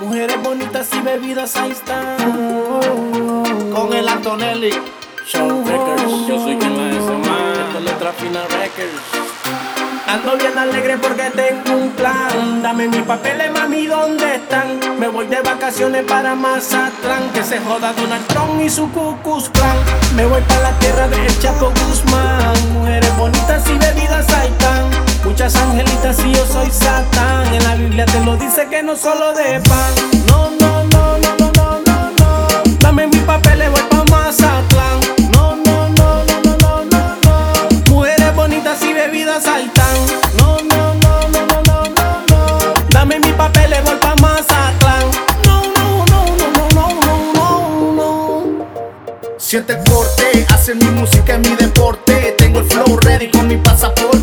Mujeres bonitas y bebidas, ahí están. Con el Antonelli. Show Records, yo soy quien la hace más. Esto letra fina records. Ando bien alegre porque tengo un plan. Dame mis papeles, mami, ¿dónde están? Me voy de vacaciones para Mazatlán. Que se joda Donald Trump y su Cucus Clan. Me voy para la tierra del Chapo Guzmán. Mujeres bonitas y bebidas ahí están. Muchas angelitas y yo soy que no solo de pan. No, no, no, no, no, no, no, no. Dame mis papeles, voy pa' Mazatlán. No, no, no, no, no, no, no, no. Mujeres bonitas y bebidas saltan. No, no, no, no, no, no, no, no. Dame mis papeles, voy pa' Mazatlán. No, no, no, no, no, no, no, no. Siete corte, hacen mi música en mi deporte. Tengo el flow ready con mi pasaporte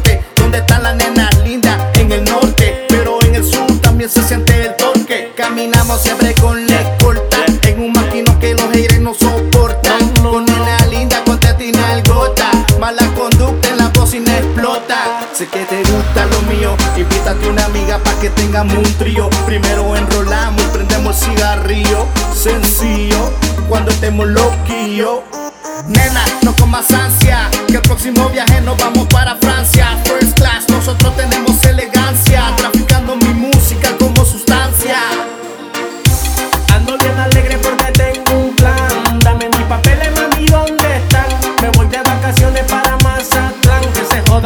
con la escolta. En un maquino que los haters no soportan. Con nena linda, con tetina el gota. Mala conducta en la bocina explota. Sé que te gusta lo mío. Invítate una amiga pa' que tengamos un trío. Primero enrolamos y prendemos el cigarrillo. Sencillo, cuando estemos loquillos. Nena, no comas ansia, que el próximo viaje nos vamos para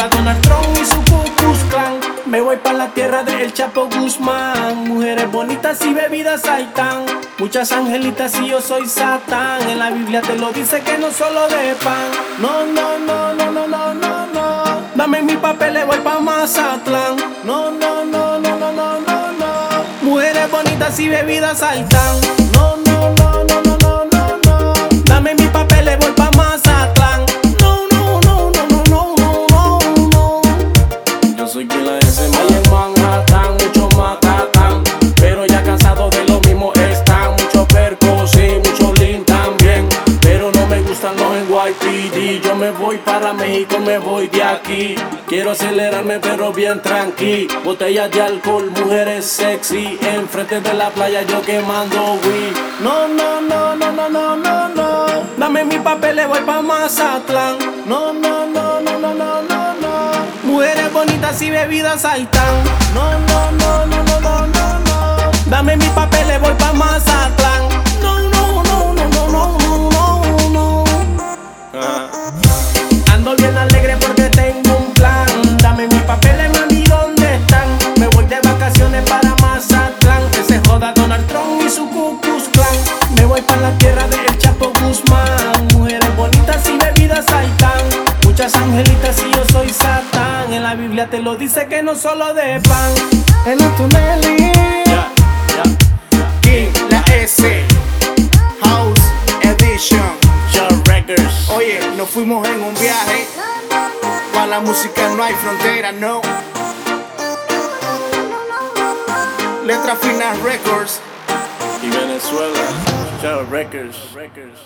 Donald Trump y su Cucus Clan. Me voy para la tierra del Chapo Guzmán. Mujeres bonitas y bebidas están. Muchas angelitas y yo soy Satán. En la Biblia te lo dice que no solo de pan. No, no, no, no, no, no, no, no. Dame mis papeles, voy pa' Mazatlán. No, no, no, no, no, no, no, no. Mujeres bonitas y bebidas no, no, NYPD. Yo me voy para México, me voy de aquí. Quiero acelerarme, pero bien tranqui. Botellas de alcohol, mujeres sexy. Enfrente de la playa, yo quemando weed. No, no, no, no, no, no, no, no. Dame mis papeles, voy pa' Mazatlán. No, no, no, no, no, no, no, no. Mujeres bonitas y bebidas no, no, no, no, no, Muchas angelitas y yo soy Satán. En la Biblia te lo dice que no solo de pan. El Antonelli. Ya, ya, King, la S, House Edition. Show Records. Oye, nos fuimos en un viaje. Para la música no hay frontera, no. Letra Finas Records. Y Venezuela. Records. Records.